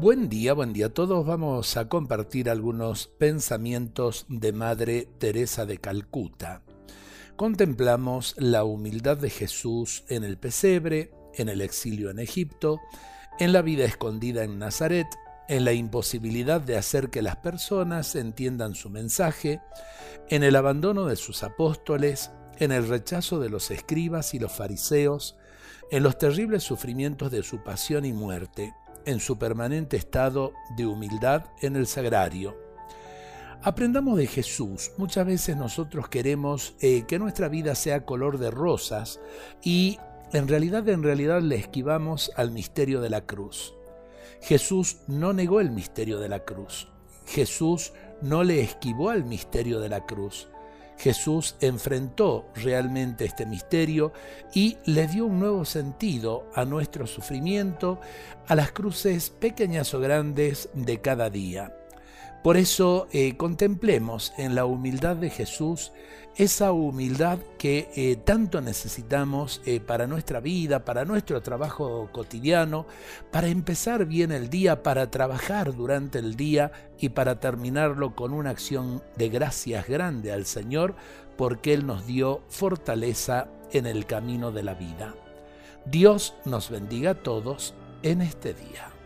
Buen día, buen día a todos. Vamos a compartir algunos pensamientos de Madre Teresa de Calcuta. Contemplamos la humildad de Jesús en el pesebre, en el exilio en Egipto, en la vida escondida en Nazaret, en la imposibilidad de hacer que las personas entiendan su mensaje, en el abandono de sus apóstoles, en el rechazo de los escribas y los fariseos, en los terribles sufrimientos de su pasión y muerte, en su permanente estado de humildad en el sagrario. Aprendamos de Jesús. Muchas veces nosotros queremos eh, que nuestra vida sea color de rosas y en realidad en realidad le esquivamos al misterio de la cruz. Jesús no negó el misterio de la cruz. Jesús no le esquivó al misterio de la cruz. Jesús enfrentó realmente este misterio y le dio un nuevo sentido a nuestro sufrimiento, a las cruces pequeñas o grandes de cada día. Por eso eh, contemplemos en la humildad de Jesús esa humildad que eh, tanto necesitamos eh, para nuestra vida, para nuestro trabajo cotidiano, para empezar bien el día, para trabajar durante el día y para terminarlo con una acción de gracias grande al Señor porque Él nos dio fortaleza en el camino de la vida. Dios nos bendiga a todos en este día.